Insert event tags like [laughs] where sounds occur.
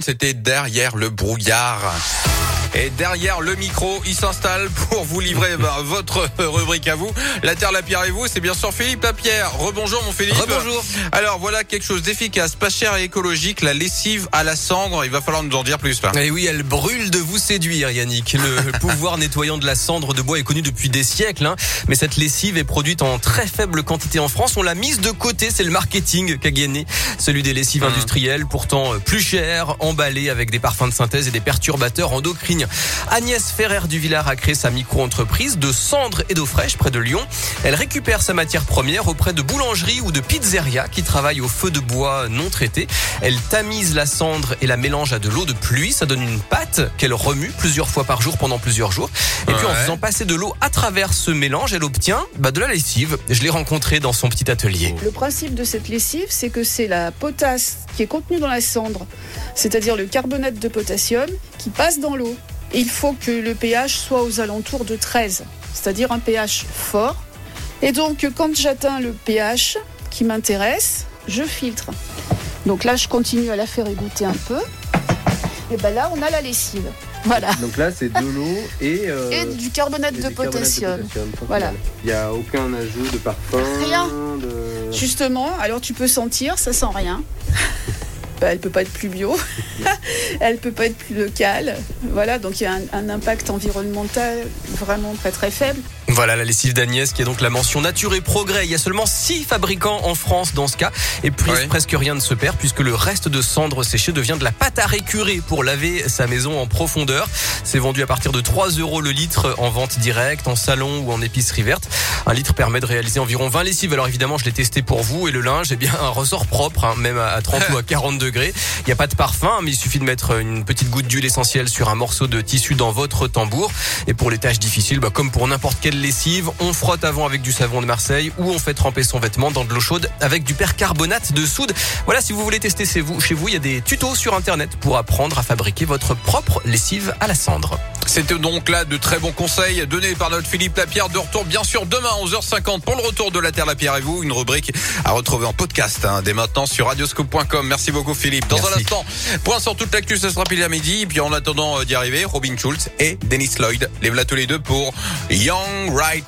C'était derrière le brouillard. Et derrière le micro, il s'installe pour vous livrer [laughs] bah, votre rubrique à vous. La Terre, la Pierre et vous, c'est bien sûr Philippe Lapierre. Rebonjour mon Philippe. Rebonjour. Alors voilà quelque chose d'efficace, pas cher et écologique, la lessive à la cendre. Il va falloir nous en dire plus là. Et oui, elle brûle de vous séduire, Yannick. Le [laughs] pouvoir nettoyant de la cendre de bois est connu depuis des siècles, hein. mais cette lessive est produite en très faible quantité en France. On l'a mise de côté, c'est le marketing qui a gagné. Celui des lessives Mmh. industrielles, pourtant plus chères, emballées avec des parfums de synthèse et des perturbateurs endocriniens. Agnès Ferrer du Villard a créé sa micro-entreprise de cendre et d'eau fraîche près de Lyon. Elle récupère sa matière première auprès de boulangeries ou de pizzerias qui travaillent au feu de bois non traité. Elle tamise la cendre et la mélange à de l'eau de pluie. Ça donne une pâte qu'elle remue plusieurs fois par jour pendant plusieurs jours. Et puis en faisant passer de l'eau à travers ce mélange, elle obtient bah, de la lessive. Je l'ai rencontrée dans son petit atelier. Le principe de cette lessive, c'est que c'est la potasse qui est contenue dans la cendre, c'est-à-dire le carbonate de potassium, qui passe dans l'eau. Il faut que le pH soit aux alentours de 13, c'est-à-dire un pH fort. Et donc, quand j'atteins le pH qui m'intéresse, je filtre. Donc là, je continue à la faire égoutter un peu. Et ben là, on a la lessive. Voilà. Donc là, c'est de l'eau et, euh, Et du carbonate et de du carbonate potassium. Voilà. Il n'y a aucun ajout de parfum. Rien. De... Justement, alors tu peux sentir, ça sent rien. Bah, elle peut pas être plus bio, [laughs] elle peut pas être plus locale. Voilà, donc il y a un, un impact environnemental vraiment très très faible. Voilà la lessive d'Agnès qui est donc la mention nature et progrès. Il y a seulement six fabricants en France dans ce cas et puis Ouais. presque rien ne se perd puisque le reste de cendre séchée devient de la pâte à récurer pour laver sa maison en profondeur. C'est vendu à partir de 3 euros le litre en vente directe, en salon ou en épicerie verte. Un litre permet de réaliser environ 20 lessives. Alors évidemment, je l'ai testé pour vous et le linge, eh bien, un ressort propre, hein, même à 30 ou à [laughs] 40 degrés. Il n'y a pas de parfum, mais il suffit de mettre une petite goutte d'huile essentielle sur un morceau de tissu dans votre tambour. Et pour les tâches difficiles, bah, comme pour n'importe quelle lessive, on frotte avant avec du savon de Marseille ou on fait tremper son vêtement dans de l'eau chaude avec du percarbonate de soude. Voilà, si vous voulez tester chez vous, chez vous, il y a des tutos sur internet pour apprendre à fabriquer votre propre lessive à la cendre. C'était donc là de très bons conseils donnés par notre Philippe Lapierre. De retour bien sûr demain à 11h50 pour le retour de la Terre, la Pierre et vous. Une rubrique à retrouver en podcast hein, dès maintenant sur radioscope.com. Merci beaucoup Philippe. Dans un instant, point sur toute l'actu, ce sera pile à midi. Et puis en attendant euh, d'y arriver, Robin Schulz et Dennis Lloyd. Les voilà tous les deux pour Young Right